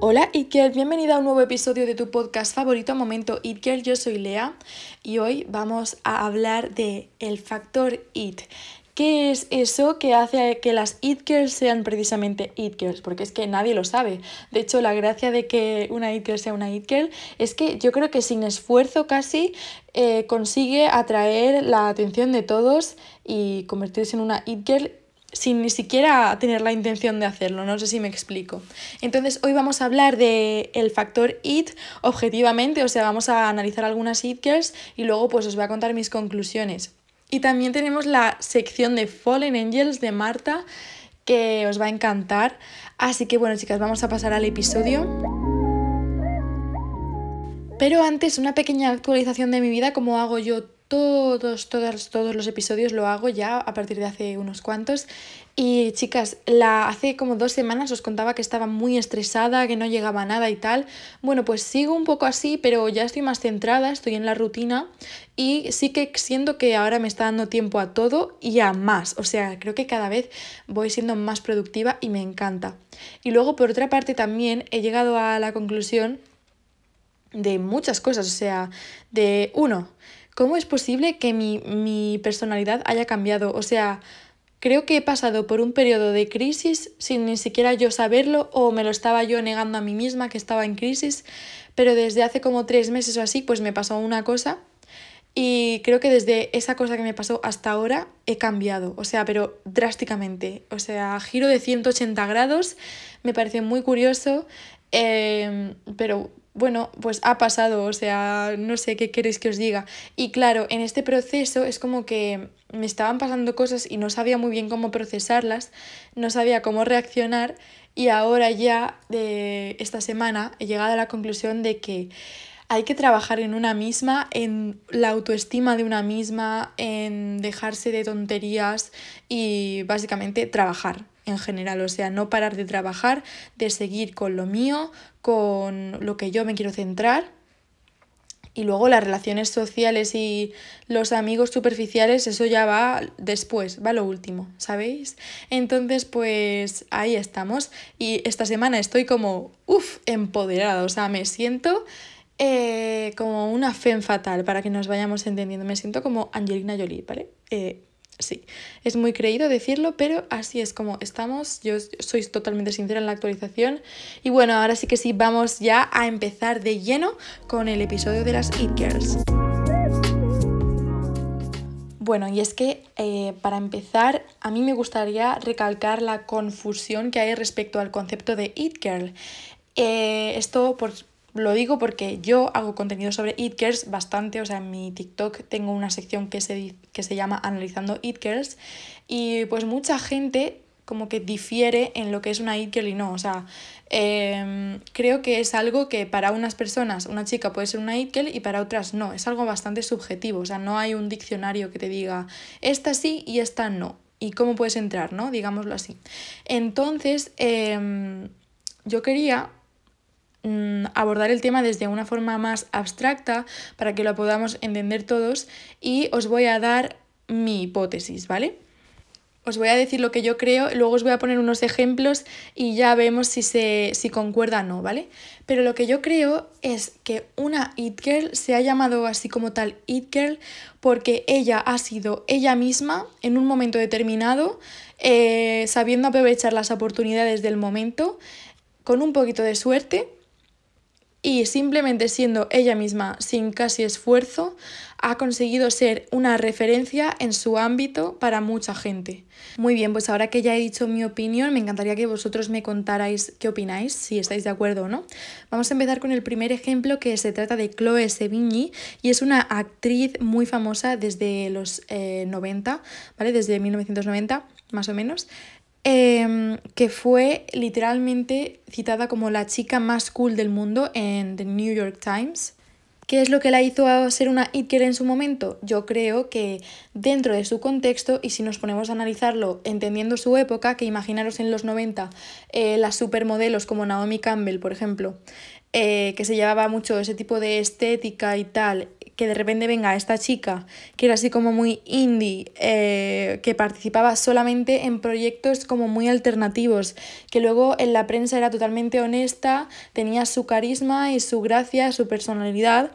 Hola It Girl, bienvenida a un nuevo episodio de tu podcast favorito Momento It Girl. Yo soy Lea y hoy vamos a hablar de el factor It. ¿Qué es eso que hace que las It Girls sean precisamente It Girls? Porque es que nadie lo sabe. De hecho, la gracia de que una It Girl sea una It Girl es que yo creo que sin esfuerzo casi eh, consigue atraer la atención de todos y convertirse en una It Girl sin ni siquiera tener la intención de hacerlo, no sé si me explico. Entonces hoy vamos a hablar del el factor IT objetivamente, o sea, vamos a analizar algunas IT girls y luego pues os voy a contar mis conclusiones. Y también tenemos la sección de Fallen Angels de Marta que os va a encantar. Así que bueno chicas, vamos a pasar al episodio. Pero antes una pequeña actualización de mi vida como hago yo todos, todos, todos los episodios lo hago ya a partir de hace unos cuantos. Y chicas, la, hace como dos semanas os contaba que estaba muy estresada, que no llegaba nada y tal. Bueno, pues sigo un poco así, pero ya estoy más centrada, estoy en la rutina y sí que siento que ahora me está dando tiempo a todo y a más. O sea, creo que cada vez voy siendo más productiva y me encanta. Y luego, por otra parte, también he llegado a la conclusión de muchas cosas. O sea, de uno, ¿cómo es posible que mi, personalidad haya cambiado? O sea, creo que he pasado por un periodo de crisis sin ni siquiera yo saberlo o me lo estaba yo negando a mí misma que estaba en crisis, pero desde hace como tres meses o así pues me pasó una cosa y creo que desde esa cosa que me pasó hasta ahora he cambiado, o sea, pero drásticamente, o sea, giro de 180 grados, me parece muy curioso, eh, pero bueno, pues ha pasado, o sea, no sé qué queréis que os diga. Y claro, en este proceso es como que me estaban pasando cosas y no sabía muy bien cómo procesarlas, no sabía cómo reaccionar y ahora ya de esta semana he llegado a la conclusión de que hay que trabajar en una misma, en la autoestima de una misma, en dejarse de tonterías y básicamente trabajar en general, o sea, no parar de trabajar, de seguir con lo mío, con lo que yo me quiero centrar. Y luego las relaciones sociales y los amigos superficiales, eso ya va después, va lo último, ¿sabéis? Entonces, pues ahí estamos. Y esta semana estoy como, uff, empoderada, o sea, me siento eh, como una fe fatal, para que nos vayamos entendiendo. Me siento como Angelina Jolie, ¿vale? Eh, Sí, es muy creído decirlo, pero así es como estamos. Yo soy totalmente sincera en la actualización. Y bueno, ahora sí que sí, vamos ya a empezar de lleno con el episodio de las It Girls. Bueno, y es que eh, para empezar, a mí me gustaría recalcar la confusión que hay respecto al concepto de It Girl. Eh, esto por, lo digo porque yo hago contenido sobre It Girls bastante, o sea, en mi TikTok tengo una sección que se, que se llama Analizando It Girls y pues mucha gente como que difiere en lo que es una It Girl y no, o sea, em, creo que es algo que para unas personas una chica puede ser una It Girl y para otras no, es algo bastante subjetivo, o sea, no hay un diccionario que te diga esta sí y esta no, y cómo puedes entrar, ¿no? Digámoslo así. Entonces, em, yo quería abordar el tema desde una forma más abstracta para que lo podamos entender todos y os voy a dar mi hipótesis, ¿vale? Os voy a decir lo que yo creo, luego os voy a poner unos ejemplos y ya vemos si, se, si concuerda o no, ¿vale? Pero lo que yo creo es que una It Girl se ha llamado así como tal It Girl porque ella ha sido ella misma en un momento determinado, eh, sabiendo aprovechar las oportunidades del momento, con un poquito de suerte y simplemente siendo ella misma sin casi esfuerzo, ha conseguido ser una referencia en su ámbito para mucha gente. Muy bien, pues ahora que ya he dicho mi opinión, me encantaría que vosotros me contarais qué opináis, si estáis de acuerdo o no. Vamos a empezar con el primer ejemplo que se trata de Chloe Sevigny y es una actriz muy famosa desde los 90, eh, ¿vale? Desde 1990 más o menos. Em, que fue literalmente citada como la chica más cool del mundo en The New York Times. ¿Qué es lo que la hizo ser una it en su momento? Yo creo que dentro de su contexto, y si nos ponemos a analizarlo entendiendo su época, que imaginaros en los 90 eh, las supermodelos como Naomi Campbell, por ejemplo, eh, que se llevaba mucho ese tipo de estética y tal, que de repente venga esta chica, que era así como muy indie, eh, que participaba solamente en proyectos como muy alternativos, que luego en la prensa era totalmente honesta, tenía su carisma y su gracia, su personalidad,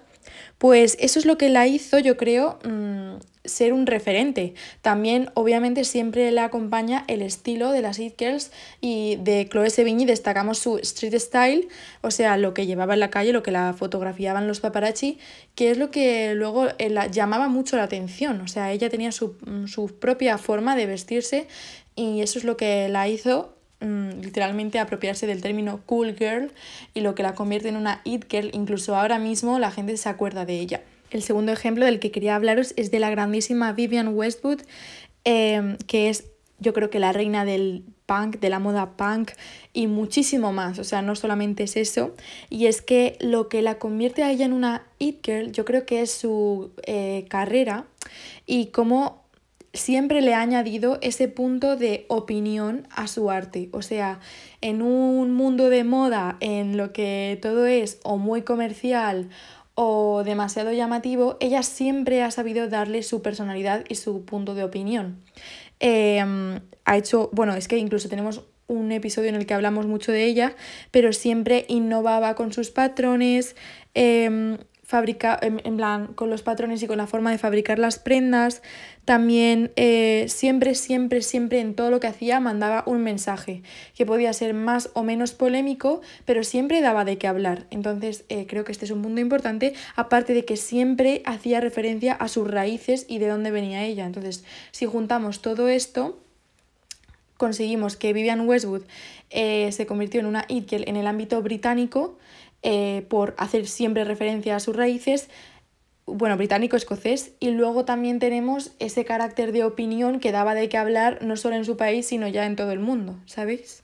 pues eso es lo que la hizo, yo creo, mm, ser un referente. También, obviamente, siempre le acompaña el estilo de las It Girls y de Chloe Sevigny destacamos su street style, o sea, lo que llevaba en la calle, lo que la fotografiaban los paparazzi, que es lo que luego eh, la, llamaba mucho la atención. O sea, ella tenía su, su propia forma de vestirse y eso es lo que la hizo mm, literalmente apropiarse del término cool girl y lo que la convierte en una it girl, incluso ahora mismo la gente se acuerda de ella. El segundo ejemplo del que quería hablaros es de la grandísima Vivian Westwood, em, que es yo creo que la reina del punk, de la moda punk y muchísimo más. O sea, no solamente es eso. Y es que lo que la convierte a ella en una it girl, yo creo que es su eh, carrera y cómo siempre le ha añadido ese punto de opinión a su arte. O sea, en un mundo de moda en lo que todo es o muy comercial o demasiado llamativo, ella siempre ha sabido darle su personalidad y su punto de opinión. Em, ha hecho, bueno, es que incluso tenemos un episodio en el que hablamos mucho de ella, pero siempre innovaba con sus patrones, eh, fabrica, en, plan, con los patrones y con la forma de fabricar las prendas. También eh, siempre, siempre, siempre en todo lo que hacía mandaba un mensaje que podía ser más o menos polémico, pero siempre daba de qué hablar. Entonces eh, creo que este es un punto importante, aparte de que siempre hacía referencia a sus raíces y de dónde venía ella. Entonces, si juntamos todo esto, conseguimos que Vivian Westwood eh, se convirtió en una it en el ámbito británico, eh, por hacer siempre referencia a sus raíces, bueno, británico-escocés, y luego también tenemos ese carácter de opinión que daba de qué hablar no solo en su país, sino ya en todo el mundo, ¿sabéis?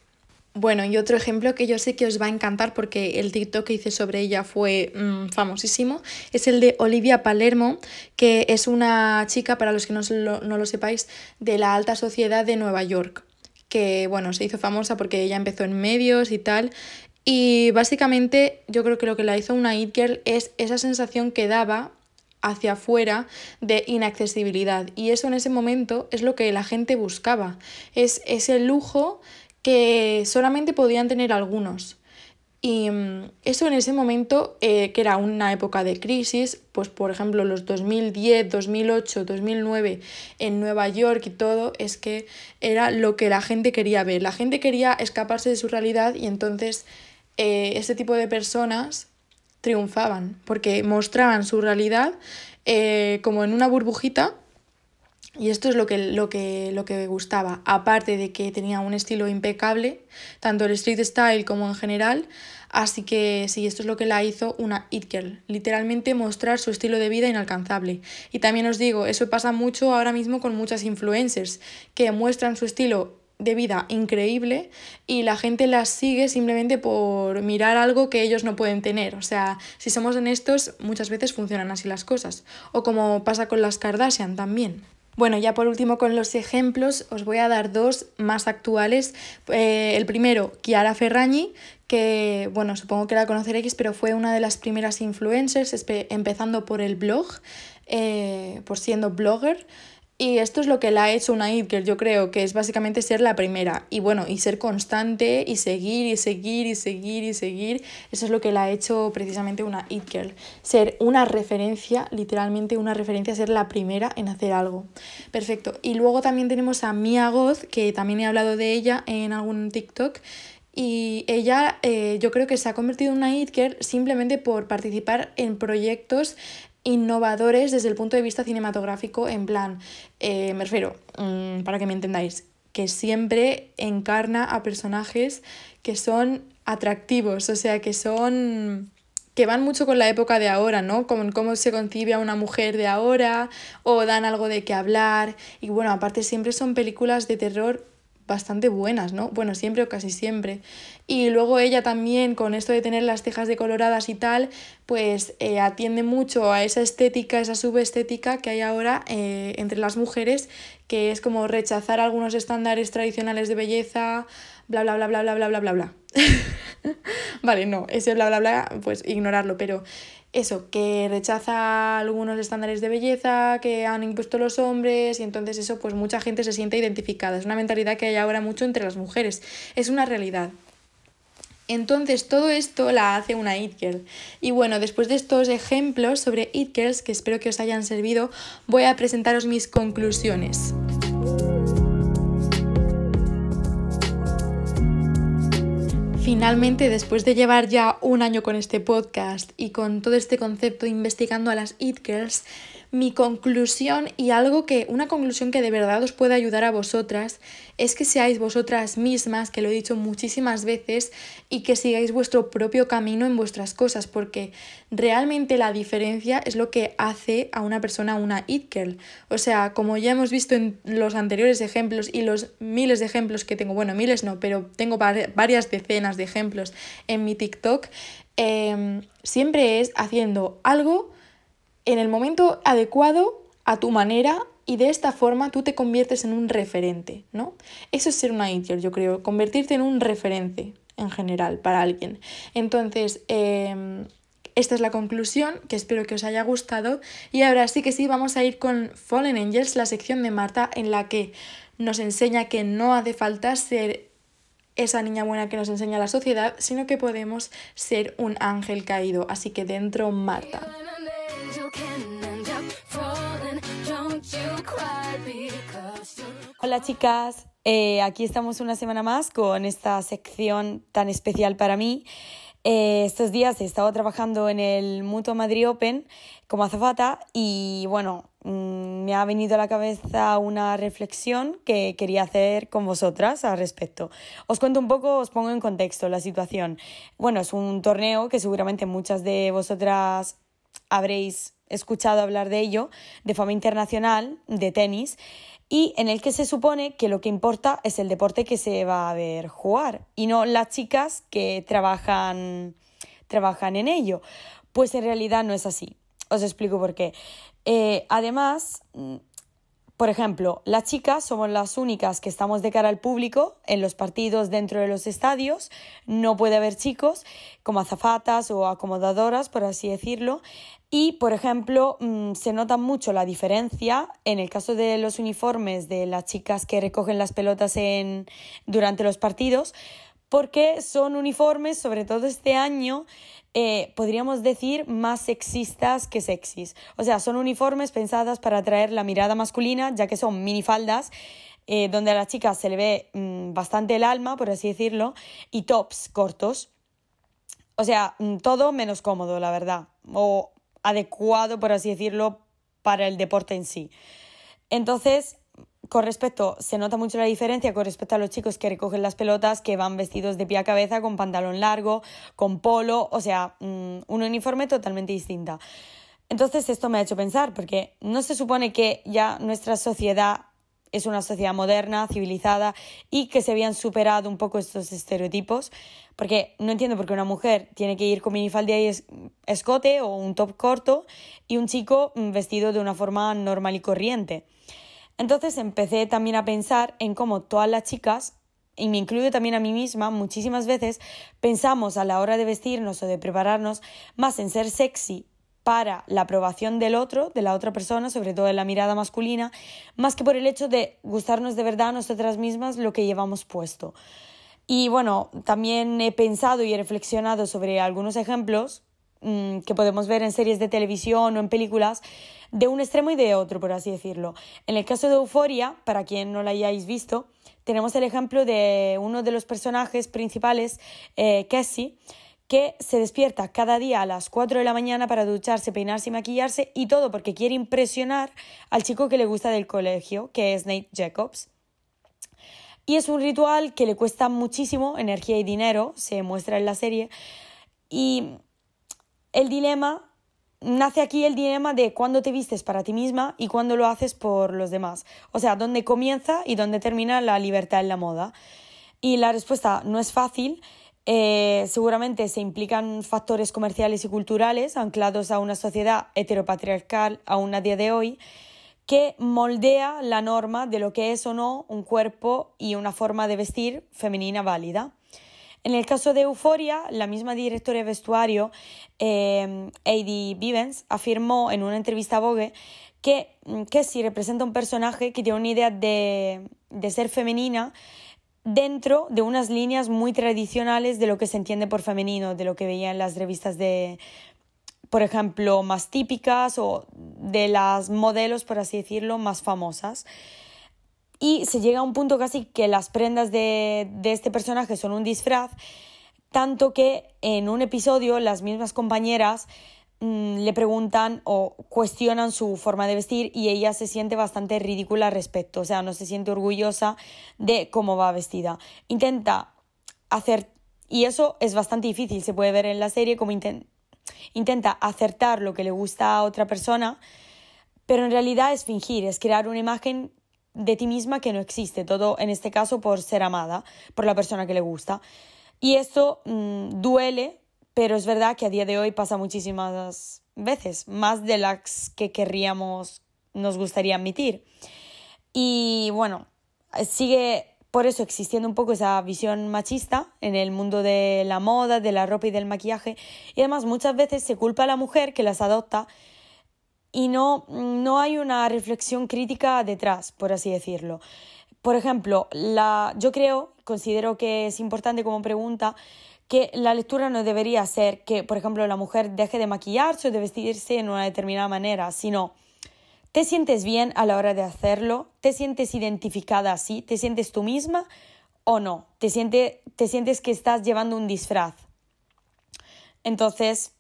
Bueno, y otro ejemplo que yo sé que os va a encantar porque el TikTok que hice sobre ella fue mm, famosísimo, es el de Olivia Palermo, que es una chica, para los que no no lo sepáis, de la alta sociedad de Nueva York que bueno, se hizo famosa porque ella empezó en medios y tal, y básicamente yo creo que lo que la hizo una It Girl es esa sensación que daba hacia afuera de inaccesibilidad. Y eso en ese momento es lo que la gente buscaba. Es ese lujo que solamente podían tener algunos. Y mm, eso en ese momento, eh, que era una época de crisis, pues por ejemplo los 2010, 2008, 2009 en Nueva York y todo, es que era lo que la gente quería ver. La gente quería escaparse de su realidad y entonces eh, este tipo de personas triunfaban, porque mostraban su realidad eh, como en una burbujita y esto es lo que, lo, que, lo que gustaba, aparte de que tenía un estilo impecable, tanto el street style como en general, así que sí, esto es lo que la hizo una it girl, literalmente mostrar su estilo de vida inalcanzable. Y también os digo, eso pasa mucho ahora mismo con muchas influencers, que muestran su estilo de vida increíble y la gente las sigue simplemente por mirar algo que ellos no pueden tener. O sea, si somos honestos, muchas veces funcionan así las cosas. O como pasa con las Kardashian también. Bueno, ya por último con los ejemplos os voy a dar dos más actuales. Eh, el primero, Chiara Ferragni, que bueno, supongo que la conoceréis, pero fue una de las primeras influencers, empezando por el blog, eh, por siendo blogger. Y esto es lo que la ha hecho una It Girl, yo creo, que es básicamente ser la primera. Y bueno, y ser constante y seguir y seguir y seguir y seguir. Eso es lo que la ha hecho precisamente una It Girl. Ser una referencia, literalmente una referencia, ser la primera en hacer algo. Perfecto. Y luego también tenemos a Mia Goth, que también he hablado de ella en algún TikTok. Y ella eh, yo creo que se ha convertido en una It Girl simplemente por participar en proyectos innovadores desde el punto de vista cinematográfico, en plan, eh, me refiero, mm, para que me entendáis, que siempre encarna a personajes que son atractivos, o sea, que son que van mucho con la época de ahora, ¿no? Como cómo se concibe a una mujer de ahora o dan algo de qué hablar. Y bueno, aparte siempre son películas de terror bastante buenas, ¿no? Bueno, siempre o casi siempre. Y luego ella también, con esto de tener las cejas decoloradas y tal, pues eh, atiende mucho a esa estética, esa subestética que hay ahora eh, entre las mujeres, que es como rechazar algunos estándares tradicionales de belleza, bla, bla, bla, bla, bla, bla, bla, bla, bla. vale, no, ese bla, bla, bla, pues ignorarlo, pero eso, que rechaza algunos estándares de belleza que han impuesto los hombres y entonces eso pues mucha gente se siente identificada. Es una mentalidad que hay ahora mucho entre las mujeres. Es una realidad. Entonces todo esto la hace una It Girl. Y bueno, después de estos ejemplos sobre It Girls, que espero que os hayan servido, voy a presentaros mis conclusiones. Finalmente, después de llevar ya un año con este podcast y con todo este concepto investigando a las It Girls, mi conclusión y algo que, una conclusión que de verdad os puede ayudar a vosotras, es que seáis vosotras mismas, que lo he dicho muchísimas veces, y que sigáis vuestro propio camino en vuestras cosas, porque realmente la diferencia es lo que hace a una persona una it girl. O sea, como ya hemos visto en los anteriores ejemplos y los miles de ejemplos que tengo, bueno, miles no, pero tengo varias decenas de ejemplos en mi TikTok, em, siempre es haciendo algo en el momento adecuado, a tu manera, y de esta forma tú te conviertes en un referente, ¿no? Eso es ser una intern, yo creo, convertirte en un referente en general para alguien. Entonces, em, esta es la conclusión, que espero que os haya gustado. Y ahora sí que sí, vamos a ir con Fallen Angels, la sección de Marta, en la que nos enseña que no hace falta ser esa niña buena que nos enseña la sociedad, sino que podemos ser un ángel caído. Así que dentro, Marta. Hola chicas, eh, aquí estamos una semana más con esta sección tan especial para mí. Eh, estos días he estado trabajando en el Mutuo Madrid Open como azafata y bueno, mm, me ha venido a la cabeza una reflexión que quería hacer con vosotras al respecto. Os cuento un poco, os pongo en contexto la situación. Bueno, es un torneo que seguramente muchas de vosotras habréis escuchado hablar de ello de forma internacional, de tenis y en el que se supone que lo que importa es el deporte que se va a ver jugar y no las chicas que trabajan, trabajan en ello. Pues en realidad no es así. Os explico por qué. Eh, además, mm, por ejemplo, las chicas somos las únicas que estamos de cara al público en los partidos dentro de los estadios. No puede haber chicos como azafatas o acomodadoras, por así decirlo. Y, por ejemplo, mm, se nota mucho la diferencia en el caso de los uniformes de las chicas que recogen las pelotas en, durante los partidos, porque son uniformes, sobre todo este año, eh, podríamos decir, más sexistas que sexys. O sea, son uniformes pensadas para atraer la mirada masculina, ya que son minifaldas, eh, donde a las chicas se le ve mm, bastante el alma, por así decirlo, y tops cortos. O sea, mm, todo menos cómodo, la verdad. O adecuado, por así decirlo, para el deporte en sí. Entonces, con respecto, se nota mucho la diferencia con respecto a los chicos que recogen las pelotas, que van vestidos de pie a cabeza, con pantalón largo, con polo, o sea, mm, un uniforme totalmente distinta. Entonces esto me ha hecho pensar, porque no se supone que ya nuestra sociedad es una sociedad moderna, civilizada y que se habían superado un poco estos estereotipos, porque no entiendo por qué una mujer tiene que ir con minifalda y escote o un top corto y un chico mm, vestido de una forma normal y corriente. Entonces empecé también a pensar en cómo todas las chicas, y me incluyo también a mí misma, muchísimas veces pensamos a la hora de vestirnos o de prepararnos más en ser sexy para la aprobación del otro, de la otra persona, sobre todo en la mirada masculina, más que por el hecho de gustarnos de verdad a nosotras mismas lo que llevamos puesto. Y bueno, también he pensado y he reflexionado sobre algunos ejemplos mm, que podemos ver en series de televisión o en películas de un extremo y de otro, por así decirlo. En el caso de Euforia, para quien no la hayáis visto, tenemos el ejemplo de uno de los personajes principales, eh, Cassie, que se despierta cada día a las 4 de la mañana para ducharse, peinarse y maquillarse y todo porque quiere impresionar al chico que le gusta del colegio, que es Nate Jacobs. Y es un ritual que le cuesta muchísimo energía y dinero, se muestra en la serie. Y el dilema, nace aquí el dilema de cuándo te vistes para ti misma y cuándo lo haces por los demás. O sea, dónde comienza y dónde termina la libertad en la moda. Y la respuesta no es fácil eh, seguramente se implican factores comerciales y culturales anclados a una sociedad heteropatriarcal aún a día de hoy que moldea la norma de lo que es o no un cuerpo y una forma de vestir femenina válida. En el caso de Euforia, la misma directora de vestuario, eh, Vivens, afirmó en una entrevista a Vogue que, que si representa un personaje que tiene una idea de, de ser femenina dentro de unas líneas muy tradicionales de lo que se entiende por femenino, de lo que veía en las revistas de, por ejemplo, más típicas o de las modelos, por así decirlo, más famosas. Y se llega a un punto casi que las prendas de, de este personaje son un disfraz, tanto que en un episodio las mismas compañeras mm, le preguntan o cuestionan su forma de vestir y ella se siente bastante ridícula al respecto, o sea, no se siente orgullosa de cómo va vestida. Intenta hacer, y eso es bastante difícil, se puede ver en la serie como intenta intenta acertar lo que le gusta a otra persona, pero en realidad es fingir, es crear una imagen de ti misma que no existe, todo en este caso por ser amada por la persona que le gusta. Y esto mm, duele, pero es verdad que a día de hoy pasa muchísimas veces, más de las que querríamos, nos gustaría admitir. Y bueno, sigue por eso existiendo un poco esa visión machista en el mundo de la moda, de la ropa y del maquillaje. Y además muchas veces se culpa a la mujer que las adopta y no, no hay una reflexión crítica detrás, por así decirlo. Por ejemplo, la, yo creo, considero que es importante como pregunta, que la lectura no debería ser que, por ejemplo, la mujer deje de maquillarse o de vestirse en una determinada manera, sino ¿Te sientes bien a la hora de hacerlo? ¿Te sientes identificada así? ¿Te sientes tú misma o no? ¿Te, te sientes que estás llevando un disfraz? Entonces,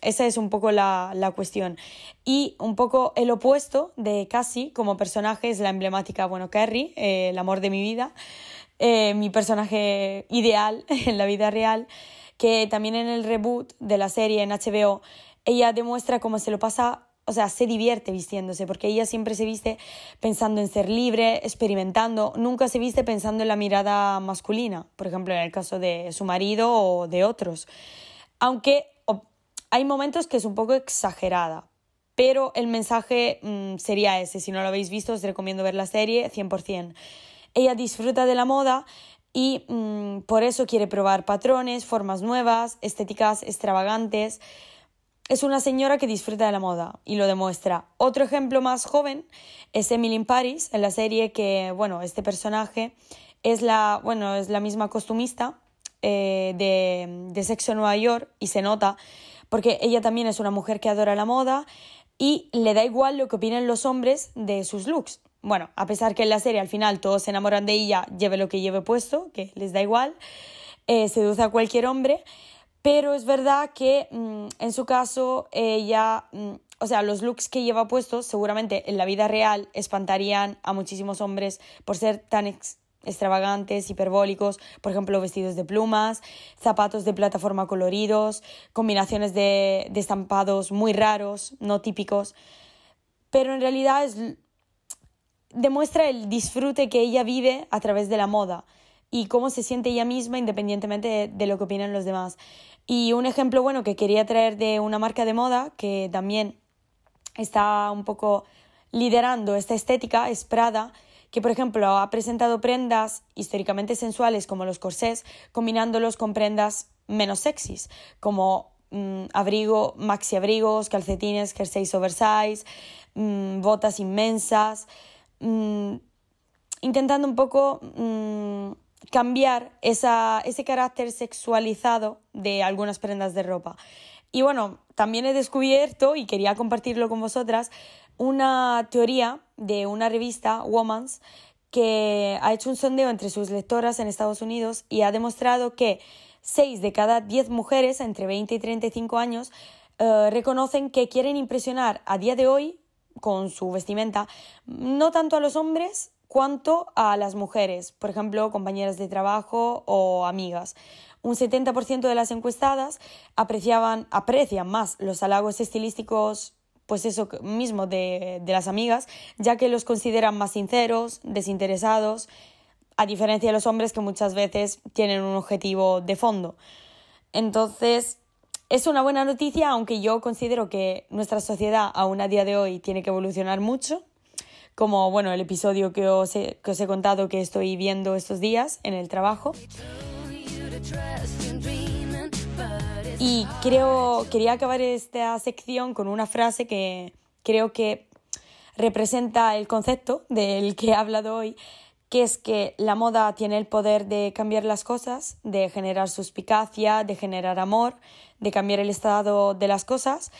esa es un poco la, cuestión. Y un poco el opuesto de Cassie como personaje es la emblemática, bueno, Carrie, eh, el amor de mi vida, eh, mi personaje ideal en la vida real, que también en el reboot de la serie en HBO, ella demuestra cómo se lo pasa o sea, se divierte vistiéndose, porque ella siempre se viste pensando en ser libre, experimentando, nunca se viste pensando en la mirada masculina, por ejemplo, en el caso de su marido o de otros. Aunque hay momentos que es un poco exagerada, pero el mensaje mm, sería ese. Si no lo habéis visto, os recomiendo ver la serie 100%. Ella disfruta de la moda y mm, por eso quiere probar patrones, formas nuevas, estéticas extravagantes es una señora que disfruta de la moda y lo demuestra. Otro ejemplo más joven es Emily in Paris, en la serie que, bueno, este personaje es la, bueno, es la misma costumista eh, de, de Sexo en Nueva York y se nota porque ella también es una mujer que adora la moda y le da igual lo que opinen los hombres de sus looks. Bueno, a pesar que en la serie al final todos se enamoran de ella, lleve lo que lleve puesto, que les da igual, eh, seduce a cualquier hombre, pero es verdad que mm, en su caso ella, mm, o sea, los looks que lleva puestos seguramente en la vida real espantarían a muchísimos hombres por ser tan extravagantes, hiperbólicos, por ejemplo, vestidos de plumas, zapatos de plataforma coloridos, combinaciones de, de estampados muy raros, no típicos, pero en realidad es, demuestra el disfrute que ella vive a través de la moda y cómo se siente ella misma independientemente de, lo que opinan los demás. Y un ejemplo bueno que quería traer de una marca de moda que también está un poco liderando esta estética es Prada, que por ejemplo ha presentado prendas históricamente sensuales como los corsés, combinándolos con prendas menos sexys, como mm, abrigo, maxi abrigos, calcetines, jerseys oversize, mm, botas inmensas, mm, intentando un poco cambiar ese carácter sexualizado de algunas prendas de ropa. Y bueno, también he descubierto, y quería compartirlo con vosotras, una teoría de una revista, Woman's, que ha hecho un sondeo entre sus lectoras en Estados Unidos y ha demostrado que 6 de cada 10 mujeres entre 20 y 35 años eh, reconocen que quieren impresionar a día de hoy con su vestimenta no tanto a los hombres, cuanto a las mujeres, por ejemplo, compañeras de trabajo o amigas. Un 70% de las encuestadas apreciaban, aprecian más los halagos estilísticos pues eso mismo de, de las amigas, ya que los consideran más sinceros, desinteresados, a diferencia de los hombres que muchas veces tienen un objetivo de fondo. Entonces, es una buena noticia, aunque yo considero que nuestra sociedad aún a día de hoy tiene que evolucionar mucho como bueno, el episodio que os, he, que os he contado que estoy viendo estos días en el trabajo. Y creo, quería acabar esta sección con una frase que creo que representa el concepto del que he hablado hoy, que es que la moda tiene el poder de cambiar las cosas, de generar suspicacia, de generar amor, de cambiar el estado de las cosas.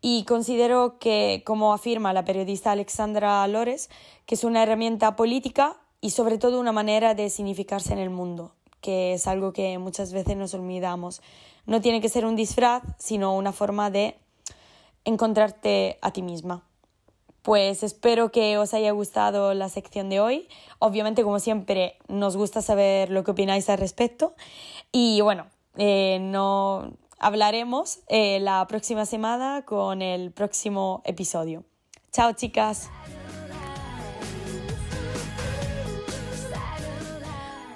Y considero que, como afirma la periodista Alexandra Lores, que es una herramienta política y sobre todo una manera de significarse en el mundo, que es algo que muchas veces nos olvidamos. No tiene que ser un disfraz, sino una forma de encontrarte a ti misma. Pues espero que os haya gustado la sección de hoy. Obviamente, como siempre, nos gusta saber lo que opináis al respecto. Y bueno, eh, no hablaremos eh, la próxima semana con el próximo episodio. Chao, chicas.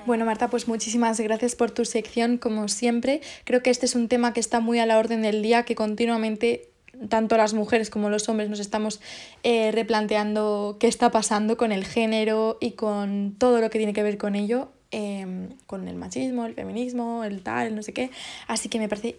Bueno, Marta, pues muchísimas gracias por tu sección, como siempre. Creo que este es un tema que está muy a la orden del día, que continuamente tanto las mujeres como los hombres nos estamos eh, replanteando qué está pasando con el género y con todo lo que tiene que ver con ello, em, con el machismo, el feminismo, el tal, no sé qué. Así que me parece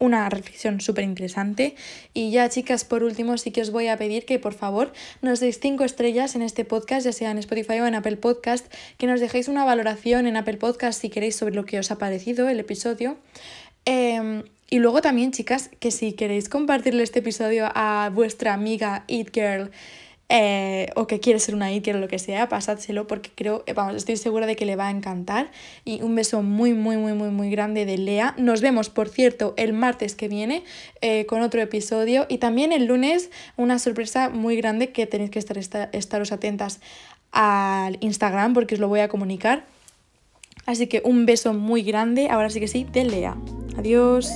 una reflexión súper interesante. Y ya, chicas, por último, sí que os voy a pedir que por favor nos deis cinco estrellas en este podcast, ya sea en Spotify o en Apple Podcast, que nos dejéis una valoración en Apple Podcast si queréis sobre lo que os ha parecido el episodio. Em, y luego también, chicas, que si queréis compartirle este episodio a vuestra amiga Eat Girl eh, o que quiere ser una Girl o lo que sea, pasádselo porque creo, eh, vamos, estoy segura de que le va a encantar. Y un beso muy, muy, muy, muy, muy grande de Lea. Nos vemos, por cierto, el martes que viene eh, con otro episodio. Y también el lunes una sorpresa muy grande que tenéis que estar, estaros atentas al Instagram porque os lo voy a comunicar. Así que un beso muy grande, ahora sí que sí, de Lea. Adiós.